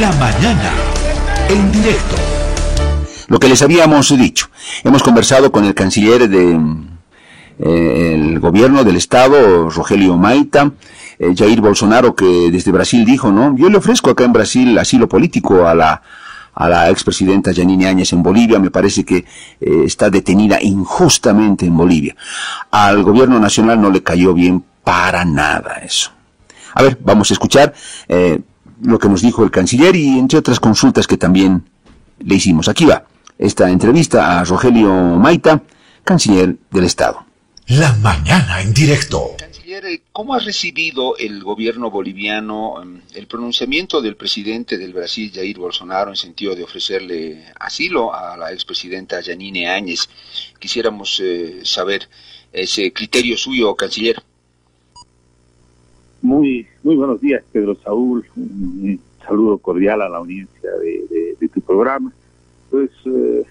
La mañana, en directo. Lo que les habíamos dicho, hemos conversado con el canciller de eh, el gobierno del estado, Rogelio Maita, eh, Jair Bolsonaro, que desde Brasil dijo, ¿no? Yo le ofrezco acá en Brasil asilo político a la a la expresidenta Janine Áñez en Bolivia, me parece que eh, está detenida injustamente en Bolivia. Al gobierno nacional no le cayó bien para nada eso. A ver, vamos a escuchar lo que nos dijo el canciller y entre otras consultas que también le hicimos. Aquí va esta entrevista a Rogelio Maita, canciller del Estado. La mañana en directo. Canciller, ¿cómo ha recibido el gobierno boliviano em, el pronunciamiento del presidente del Brasil, Jair Bolsonaro, en sentido de ofrecerle asilo a la expresidenta Janine Áñez? Quisiéramos eh, saber ese criterio suyo, canciller. Muy, muy buenos días, Pedro Saúl. Un saludo cordial a la audiencia de, tu programa. Pues eh,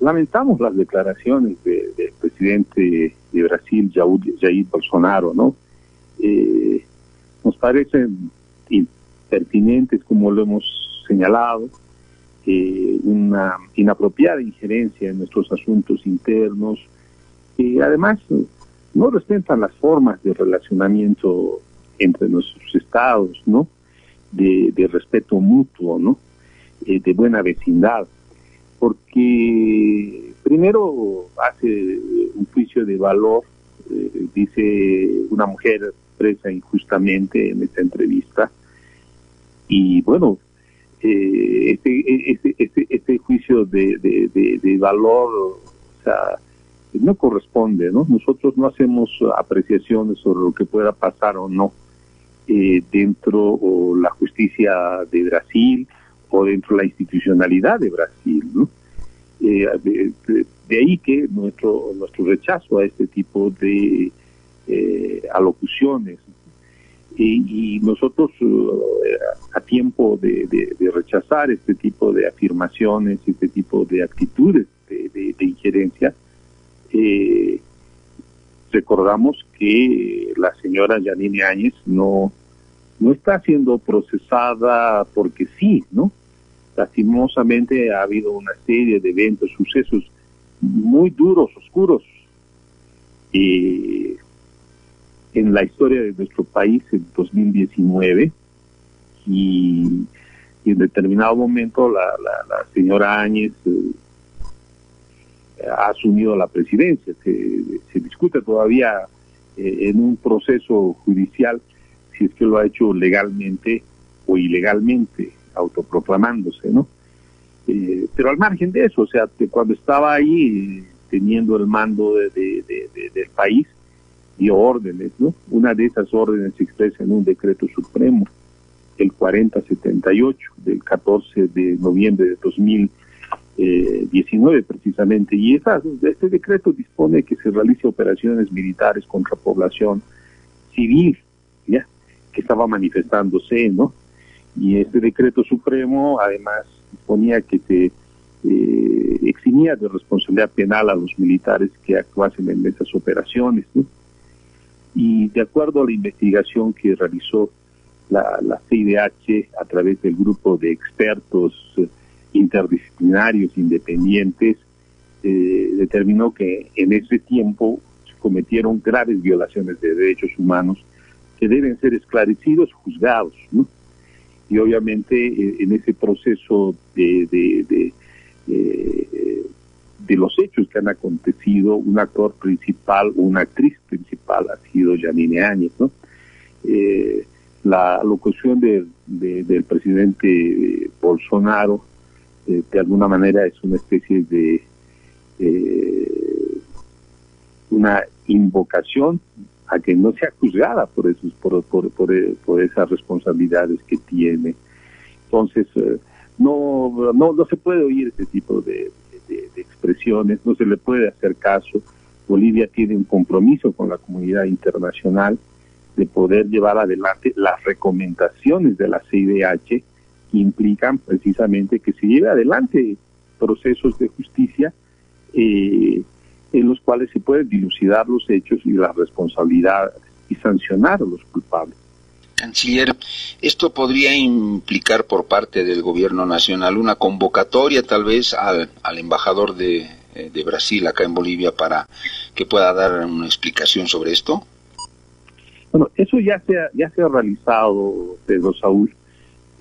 lamentamos las declaraciones del presidente de Brasil, Jair Bolsonaro, ¿no? Eh, nos parecen impertinentes, como lo hemos señalado, una inapropiada injerencia en nuestros asuntos internos, y además no respetan las formas de relacionamiento entre nuestros estados, ¿no? De, respeto mutuo, ¿no? Eh, de buena vecindad, porque primero hace un juicio de valor, eh, dice una mujer presa injustamente en esta entrevista, y bueno, eh, este, este, este, este, juicio de, valor, no corresponde, ¿no? Nosotros no hacemos apreciaciones sobre lo que pueda pasar o no eh, dentro o la justicia de Brasil o dentro de la institucionalidad de Brasil, ¿no? Eh, de, ahí que nuestro nuestro rechazo a este tipo de eh, alocuciones y, nosotros a tiempo de, rechazar este tipo de afirmaciones, este tipo de actitudes de, injerencia, recordamos que la señora Janine Áñez no, no está siendo procesada porque sí, ¿no? Lastimosamente ha habido una serie de eventos, sucesos muy duros, oscuros, en la historia de nuestro país en 2019 y, en determinado momento la, la, señora Áñez eh, ha asumido la presidencia. Se, discute todavía eh, en un proceso judicial si es que lo ha hecho legalmente o ilegalmente, autoproclamándose, ¿no? Eh, pero al margen de eso, o sea, cuando estaba ahí teniendo el mando de, del país, dio órdenes, ¿no? Una de esas órdenes se expresa en un decreto supremo, el 4078 del 14 de noviembre de 2000 19 precisamente, y este decreto dispone que se realice operaciones militares contra población civil, que estaba manifestándose, ¿no? Y este decreto supremo además disponía que se eh, eximía de responsabilidad penal a los militares que actuasen en esas operaciones. Y de acuerdo a la investigación que realizó la, la CIDH a través del grupo de expertos interdisciplinarios independientes, eh, determinó que en ese tiempo se cometieron graves violaciones de derechos humanos que deben ser esclarecidos, juzgados, ¿no? Y obviamente eh, en ese proceso de, de, eh, de, los hechos que han acontecido, un actor principal una actriz principal ha sido Janine Áñez, ¿no? la locución de, del presidente Bolsonaro eh, de alguna manera es una especie de eh, una invocación a que no sea juzgada por esos por, por, por, esas responsabilidades que tiene. Entonces eh, no, no no se puede oír este tipo de, expresiones no se le puede hacer caso. Bolivia tiene un compromiso con la comunidad internacional de poder llevar adelante las recomendaciones de la CIDH implican precisamente que se lleve adelante procesos de justicia eh, en los cuales se pueden dilucidar los hechos y las responsabilidades y sancionar a los culpables. Canciller, ¿esto podría implicar por parte del gobierno nacional una convocatoria tal vez al, embajador de, eh, de, Brasil acá en Bolivia para que pueda dar una explicación sobre esto? Bueno, eso ya se ha, ya se ha realizado, Pedro Saúl.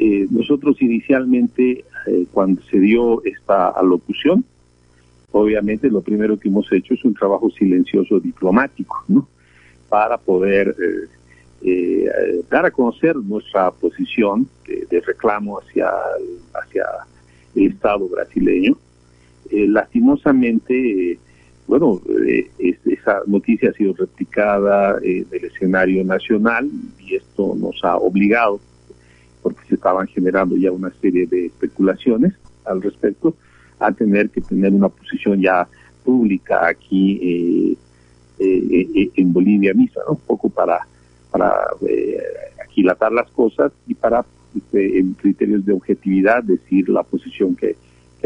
Eh, nosotros inicialmente, eh, cuando se dio esta alocución, obviamente lo primero que hemos hecho es un trabajo silencioso diplomático, ¿no? Para poder eh, dar a conocer nuestra posición de, reclamo hacia hacia el Estado brasileño. lastimosamente, bueno, esa noticia ha sido replicada en el escenario nacional y esto nos ha obligado, porque se estaban generando ya una serie de especulaciones al respecto, a tener que tener una posición ya pública aquí eh, eh, eh, en Bolivia misma, un poco para, para aquilatar las cosas y para, este, en criterios de objetividad, decir la posición que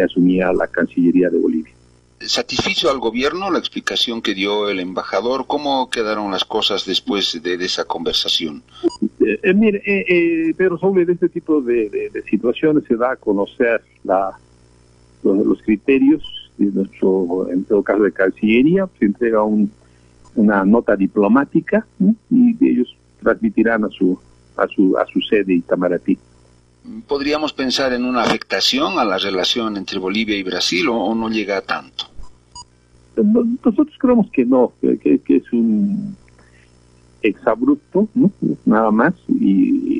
asumía la Cancillería de Bolivia satisfizo al gobierno la explicación que dio el embajador? ¿Cómo quedaron las cosas después de, esa conversación? Eh, eh, mire, eh, Pedro sobre este tipo de, situaciones se da a conocer la, los, criterios de nuestro, en todo caso de Cancillería, se entrega una nota diplomática y ellos transmitirán a su, a su, a su sede Itamaraty. ¿Podríamos pensar en una afectación a la relación entre Bolivia y Brasil o, no llega a tanto? Nosotros creemos que no, que, es un exabrupto, ¿no? nada más, y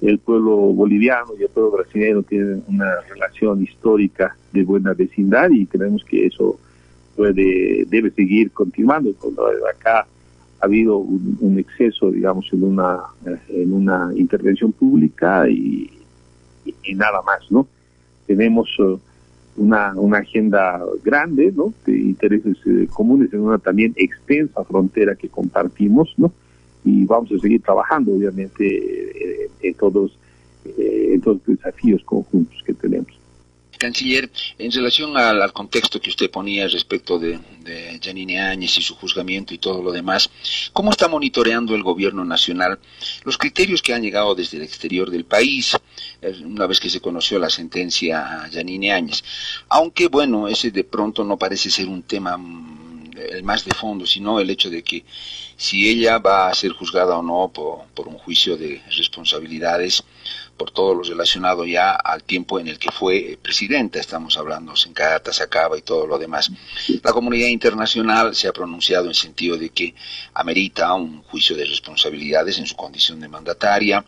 el pueblo boliviano y el pueblo brasileño tienen una relación histórica de buena vecindad y creemos que eso puede debe seguir continuando. Acá ha habido un, exceso, digamos, en una en una intervención pública y, nada más, ¿no? Tenemos uh, una, agenda grande, ¿no? De intereses eh, comunes en una también extensa frontera que compartimos, ¿no? Y vamos a seguir trabajando, obviamente, eh, en todos eh, en todos los desafíos conjuntos que tenemos. Canciller, en relación al, contexto que usted ponía respecto de, de Janine Áñez y su juzgamiento y todo lo demás, ¿cómo está monitoreando el gobierno nacional los criterios que han llegado desde el exterior del país, eh, una vez que se conoció la sentencia a Janine Áñez? Aunque, bueno, ese de pronto no parece ser un tema mm, el más de fondo, sino el hecho de que si ella va a ser juzgada o no por un juicio de responsabilidades, por todo lo relacionado ya al tiempo en el que fue presidenta, estamos hablando en se acaba y todo lo demás. La comunidad internacional se ha pronunciado en sentido de que amerita un juicio de responsabilidades en su condición de mandataria.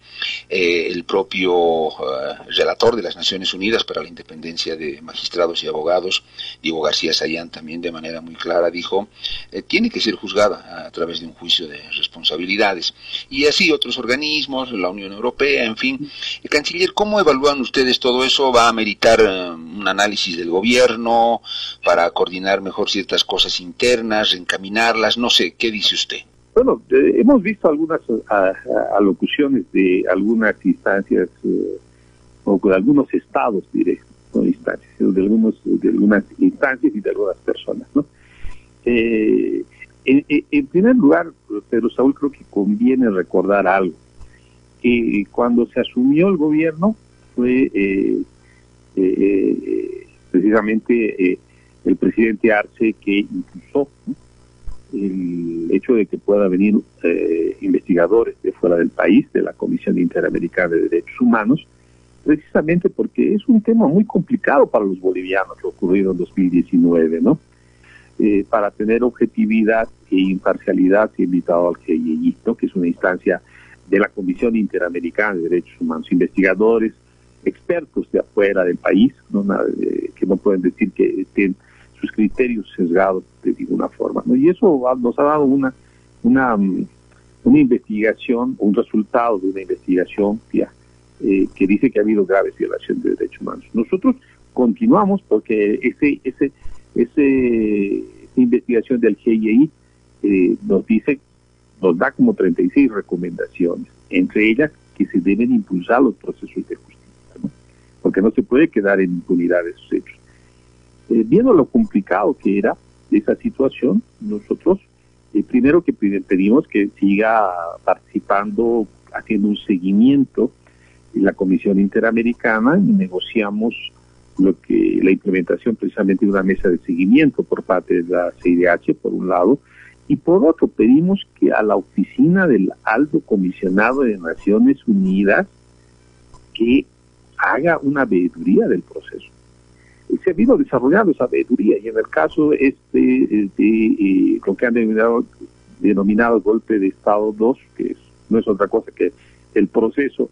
Eh, el propio eh, relator de las Naciones Unidas para la independencia de magistrados y abogados, Diego García Sayán, también de manera muy clara dijo, eh, tiene que ser juzgada a través de un juicio de responsabilidades. Y así otros organismos, la Unión Europea, en fin, canciller, ¿cómo evalúan ustedes todo eso? ¿Va a meritar eh, un análisis del gobierno para coordinar mejor ciertas cosas internas, encaminarlas? No sé, ¿qué dice usted? Bueno, eh, hemos visto algunas alocuciones de algunas instancias eh, o de algunos estados, diré, no instancias, de, algunos, de algunas instancias y de algunas personas, ¿no? en, primer lugar, Pedro Saúl, creo que conviene recordar algo que cuando se asumió el gobierno fue eh, eh, eh, precisamente el presidente Arce que impulsó el hecho de que pueda venir investigadores de fuera del país, de la Comisión Interamericana de Derechos Humanos, precisamente porque es un tema muy complicado para los bolivianos lo ocurrido en 2019, ¿no? para tener objetividad e imparcialidad se ha invitado al GIEI, ¿no? que es una instancia de la Comisión Interamericana de Derechos Humanos, investigadores, expertos de afuera del país, eh, que no pueden decir que estén sus criterios sesgados de ninguna forma. Y eso nos ha dado una, una, mm, una investigación, un resultado de una investigación eh, que dice que ha habido graves violaciones de derechos humanos. Nosotros continuamos porque ese, ese, ese, esa investigación del GIEI eh, nos dice nos da como 36 recomendaciones, entre ellas que se deben impulsar los procesos de justicia, porque no se puede quedar en impunidad de esos hechos. Eh, viendo lo complicado que era esa situación, nosotros eh, primero que pedimos que siga participando haciendo un seguimiento en la Comisión Interamericana y negociamos lo que la implementación precisamente de una mesa de seguimiento por parte de la CIDH, por un lado, y por otro, pedimos que a la oficina del alto comisionado de Naciones Unidas que haga una veeduría del proceso. Se ha ido desarrollando esa veeduría y en el caso este de eh, lo que han denominado, denominado golpe de Estado 2, que no es otra cosa que el proceso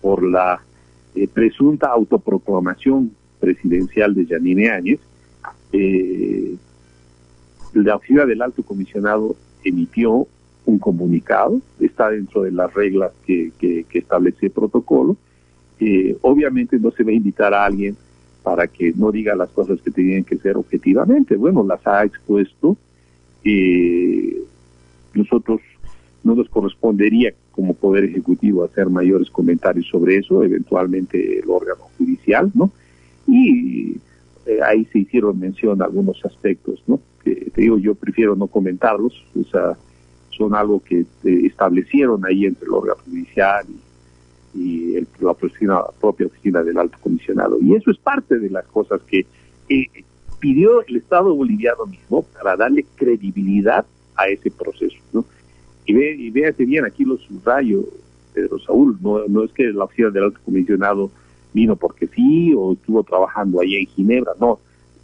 por la eh, presunta autoproclamación presidencial de Yanine Áñez, eh, la oficina del alto comisionado emitió un comunicado, está dentro de las reglas que, establece el protocolo. Eh, obviamente no se va a invitar a alguien para que no diga las cosas que tienen que ser objetivamente. Bueno, las ha expuesto. Eh, nosotros no nos correspondería como Poder Ejecutivo hacer mayores comentarios sobre eso, eventualmente el órgano judicial, ¿no? Y eh, ahí se hicieron mención algunos aspectos, ¿no? Que te digo, yo prefiero no comentarlos, o sea, son algo que eh, establecieron ahí entre el órgano judicial y, la, propia oficina del alto comisionado. Y eso es parte de las cosas que pidió el Estado boliviano mismo para darle credibilidad a ese proceso, ¿no? Y, ve, y véase bien, aquí los subrayo, Pedro Saúl, no, no es que la oficina del alto comisionado vino porque sí o estuvo trabajando allá en Ginebra, no,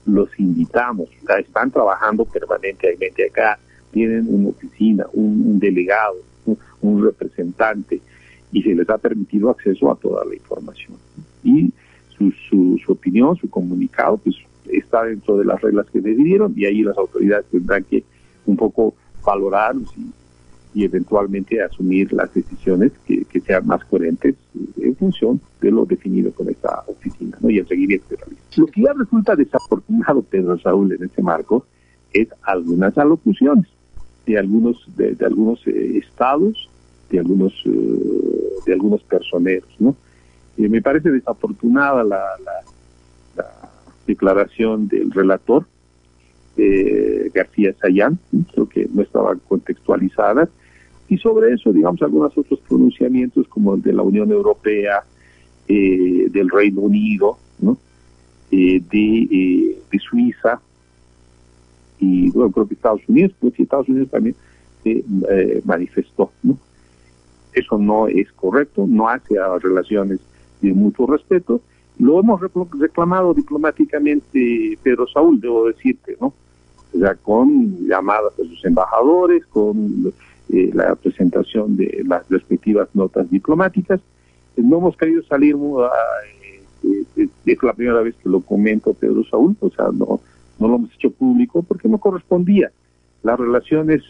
los invitamos, están trabajando permanentemente acá, tienen una oficina, un, delegado, un, representante y se les ha permitido acceso a toda la información. Y su, su, su opinión, su comunicado, pues está dentro de las reglas que decidieron y ahí las autoridades tendrán que un poco valorar y y eventualmente asumir las decisiones que, sean más coherentes en función de lo definido con esta oficina ¿no? y el seguimiento de Lo que ya resulta desafortunado, Pedro Saúl, en este marco, es algunas alocuciones de algunos de, algunos eh, estados, de algunos eh, de algunos personeros, ¿no? me parece desafortunada la, declaración del relator eh, García Sayán, creo que no estaban contextualizadas y sobre eso, digamos, algunos otros pronunciamientos como el de la Unión Europea, eh, del Reino Unido. Eh, eh, de, Suiza, y bueno, creo que Estados Unidos, pues Estados Unidos también se manifestó, ¿no? Eso no es correcto, no hace a relaciones de mutuo respeto. Lo hemos reclamado diplomáticamente, Pedro Saúl, debo decirte, ¿no? O sea, con llamadas a sus embajadores, con eh, la presentación de las respectivas notas diplomáticas. Eh, no hemos querido salir, eh, es la primera vez que lo comento Pedro Saúl, o sea, no, no lo hemos hecho público porque no correspondía. Las relaciones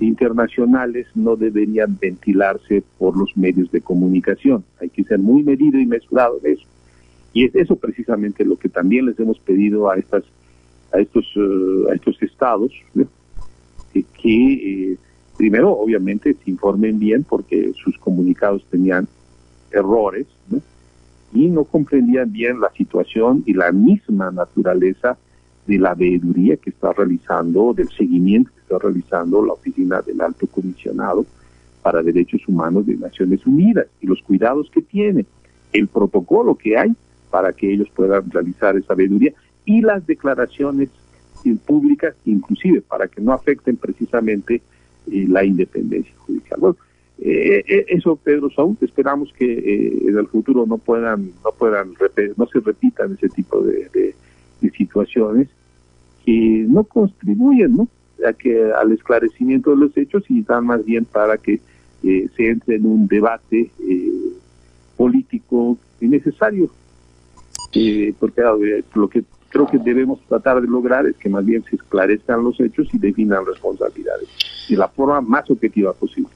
internacionales no deberían ventilarse por los medios de comunicación. Hay que ser muy medido y mesurado en eso. Y es eso precisamente lo que también les hemos pedido a estas a estos a estos estados que eh, primero obviamente se informen bien porque sus comunicados tenían errores y no comprendían bien la situación y la misma naturaleza de la veeduría que está realizando, del seguimiento que está realizando la Oficina del Alto Comisionado para Derechos Humanos de Naciones Unidas y los cuidados que tiene, el protocolo que hay para que ellos puedan realizar esa veeduría y las declaraciones públicas, inclusive para que no afecten precisamente eh, la independencia judicial. Bueno, eh, eh, eso, Pedro Saúl, esperamos que en el futuro no puedan, no puedan, no se repitan ese tipo de, situaciones que no contribuyen, ¿no? A que al esclarecimiento de los hechos y dan más bien para que se entre en un debate político innecesario, porque lo que creo que debemos tratar de lograr es que más bien se esclarezcan los hechos y definan responsabilidades de la forma más objetiva posible.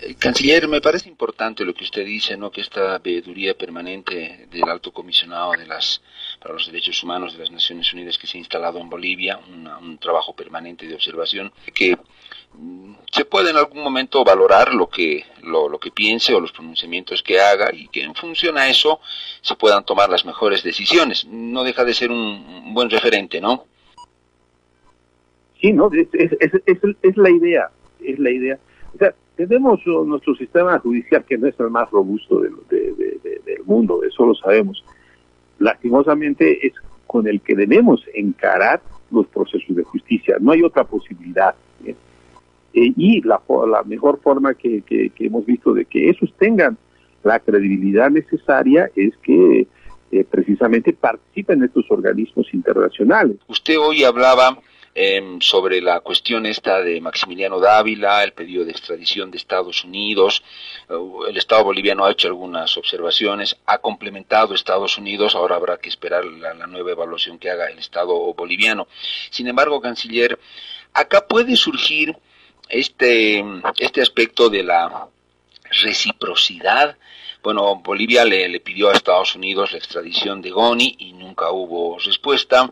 Eh, canciller, me parece importante lo que usted dice, ¿no? Que esta veeduría permanente del alto comisionado de las para los derechos humanos de las Naciones Unidas que se ha instalado en Bolivia, un trabajo permanente de observación, que se puede en algún momento valorar lo que, lo, que piense o los pronunciamientos que haga y que en función a eso se puedan tomar las mejores decisiones. No deja de ser un, buen referente, ¿no? Sí, no, es, es, la idea, es la idea. O sea, tenemos nuestro sistema judicial que no es el más robusto del mundo, eso lo sabemos. Lastimosamente es con el que debemos encarar los procesos de justicia, no hay otra posibilidad. Eh, y la, mejor forma que, hemos visto de que esos tengan la credibilidad necesaria es que eh, precisamente participen en estos organismos internacionales. Usted hoy hablaba Em, sobre la cuestión esta de Maximiliano Dávila, el pedido de extradición de Estados Unidos. Uh, el Estado boliviano ha hecho algunas observaciones, ha complementado Estados Unidos, ahora habrá que esperar la nueva evaluación que haga el Estado boliviano. Sin embargo, canciller, acá puede surgir este, este aspecto de la reciprocidad bueno, Bolivia le, le, pidió a Estados Unidos la extradición de Goni y nunca hubo respuesta.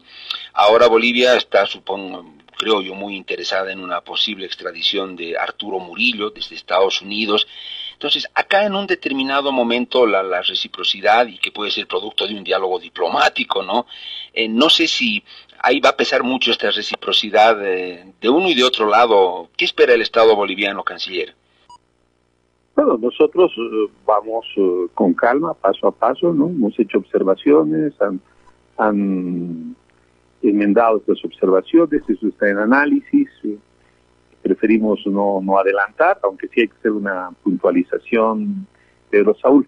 Ahora Bolivia está, supongo, creo yo, muy interesada en una posible extradición de Arturo Murillo desde Estados Unidos. Entonces, acá en un determinado momento la, la reciprocidad y que puede ser producto de un diálogo diplomático, ¿no? Eh, no sé si ahí va a pesar mucho esta reciprocidad de, de uno y de otro lado. ¿Qué espera el Estado boliviano, canciller? Bueno, nosotros eh, vamos eh, con calma, paso a paso, ¿no? Hemos hecho observaciones, han, han enmendado estas observaciones, eso está en análisis. Eh, preferimos no, no adelantar, aunque sí hay que hacer una puntualización, Pedro Saúl.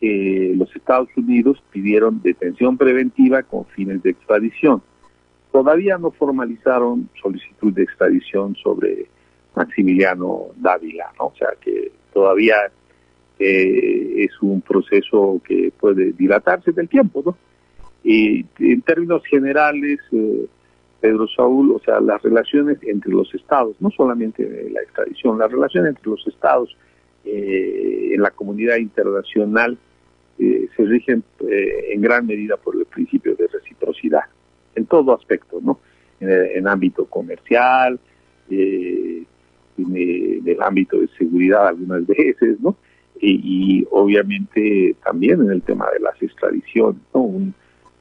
los Estados Unidos pidieron detención preventiva con fines de extradición. Todavía no formalizaron solicitud de extradición sobre Maximiliano Dávila, ¿no? O sea que todavía eh, es un proceso que puede dilatarse del tiempo, ¿no? Y en términos generales, eh, Pedro Saúl, o sea, las relaciones entre los estados, no solamente la extradición, las relaciones entre los estados eh, en la comunidad internacional se rigen en gran medida por el principio de reciprocidad, en todo aspecto, ¿no? En, en ámbito comercial, eh, en el ámbito de seguridad algunas veces, ¿no? Y, obviamente también en el tema de las extradiciones, ¿no? Un,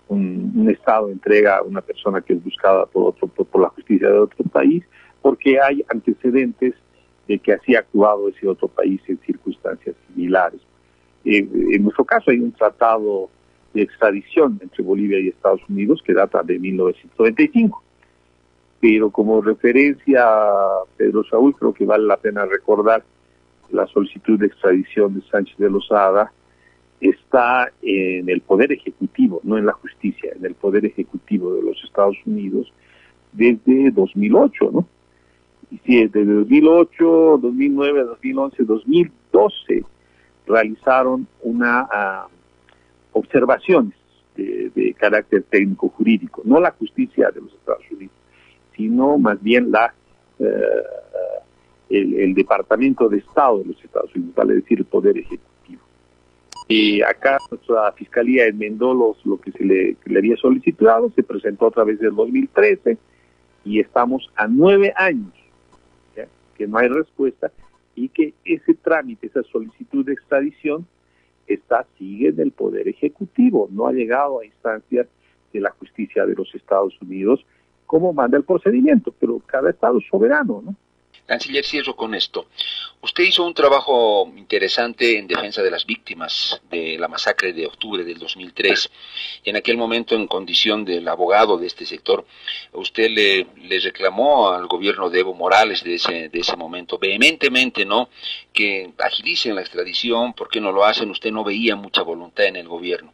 un, Estado entrega a una persona que es buscada por, otro, por, la justicia de otro país porque hay antecedentes de que así ha actuado ese otro país en circunstancias similares. en nuestro caso hay un tratado de extradición entre Bolivia y Estados Unidos que data de 1995 pero como referencia a Pedro Saúl, creo que vale la pena recordar la solicitud de extradición de Sánchez de Lozada está en el Poder Ejecutivo, no en la justicia, en el Poder Ejecutivo de los Estados Unidos desde 2008, ¿no? Y si desde 2008, 2009, 2011, 2012 realizaron una uh, observaciones de, de carácter técnico jurídico, no la justicia de los Estados Unidos sino más bien la eh, el, Departamento de Estado de los Estados Unidos, vale decir el Poder Ejecutivo. Y acá nuestra Fiscalía enmendó los, lo que se le, había solicitado, se presentó a través del 2013 y estamos a nueve años que no hay respuesta y que ese trámite, esa solicitud de extradición está sigue en el Poder Ejecutivo, no ha llegado a instancias de la justicia de los Estados Unidos cómo manda el procedimiento, pero cada estado es soberano, ¿no? Canciller, cierro con esto. Usted hizo un trabajo interesante en defensa de las víctimas de la masacre de octubre del 2003 y en aquel momento en condición del abogado de este sector, usted le, reclamó al gobierno de Evo Morales de ese, de ese momento vehementemente, ¿no? Que agilicen la extradición, ¿por qué no lo hacen? Usted no veía mucha voluntad en el gobierno.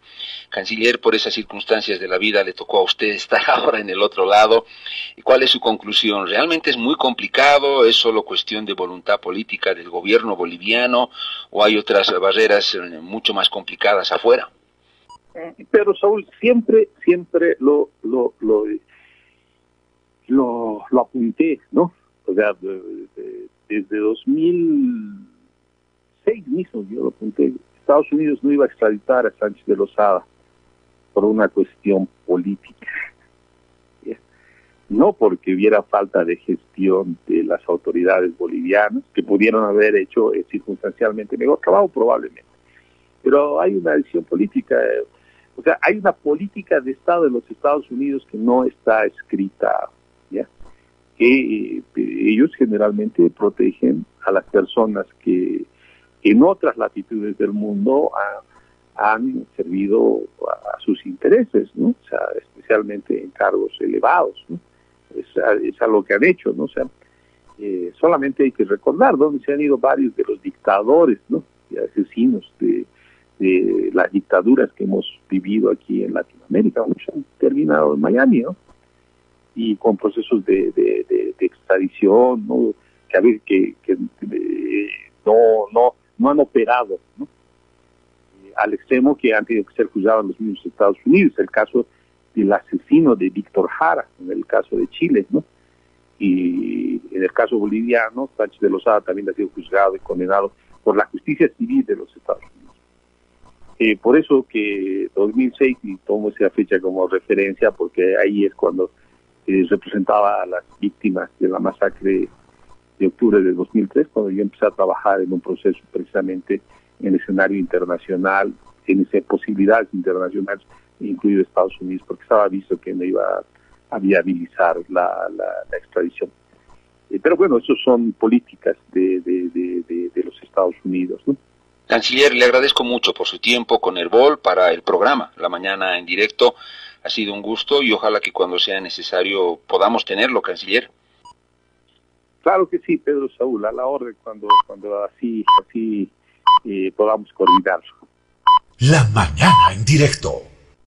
Canciller, por esas circunstancias de la vida le tocó a usted estar ahora en el otro lado. ¿Y cuál es su conclusión? ¿Realmente es muy complicado? ¿Es solo cuestión de voluntad política del gobierno boliviano o hay otras barreras eh, mucho más complicadas afuera? Pero Saúl, siempre, siempre lo, lo, lo, lo, apunté, ¿no? O sea, desde 2006 mismo yo lo apunté. Estados Unidos no iba a extraditar a Sánchez de Lozada por una cuestión política no porque hubiera falta de gestión de las autoridades bolivianas, que pudieron haber hecho eh, circunstancialmente mejor trabajo probablemente, pero hay una decisión política, eh, o sea, hay una política de Estado de los Estados Unidos que no está escrita, ¿ya? que eh, ellos generalmente protegen a las personas que en otras latitudes del mundo han servido a, sus intereses, ¿no? O sea, especialmente en cargos elevados, ¿no? Es, es algo que han hecho, ¿no? O sea, eh, solamente hay que recordar dónde se han ido varios de los dictadores, ¿no? Y asesinos de, de las dictaduras que hemos vivido aquí en Latinoamérica, muchos han terminado en Miami. Y con procesos de, de, de, extradición, ¿no? Que, a ver, que, que eh, no, no, no han operado, ¿no? Eh, al extremo que han tenido que ser juzgados en los mismos Estados Unidos, el caso del asesino de Víctor Jara, en el caso de Chile, ¿no? Y en el caso boliviano, Sánchez de Lozada también ha sido juzgado y condenado por la justicia civil de los Estados Unidos. Eh, por eso que 2006, y tomo esa fecha como referencia, porque ahí es cuando eh, representaba a las víctimas de la masacre de octubre de 2003, cuando yo empecé a trabajar en un proceso precisamente en el escenario internacional, en esas posibilidades internacionales, incluido Estados Unidos, porque estaba visto que no iba a viabilizar la, la, extradición. Eh, pero bueno, eso son políticas de, de, de, de los Estados Unidos. ¿no? Canciller, le agradezco mucho por su tiempo con el BOL para el programa, la mañana en directo. Ha sido un gusto y ojalá que cuando sea necesario podamos tenerlo, canciller. Claro que sí, Pedro Saúl, a la orden cuando, cuando así, así eh, podamos coordinarlo. La mañana en directo.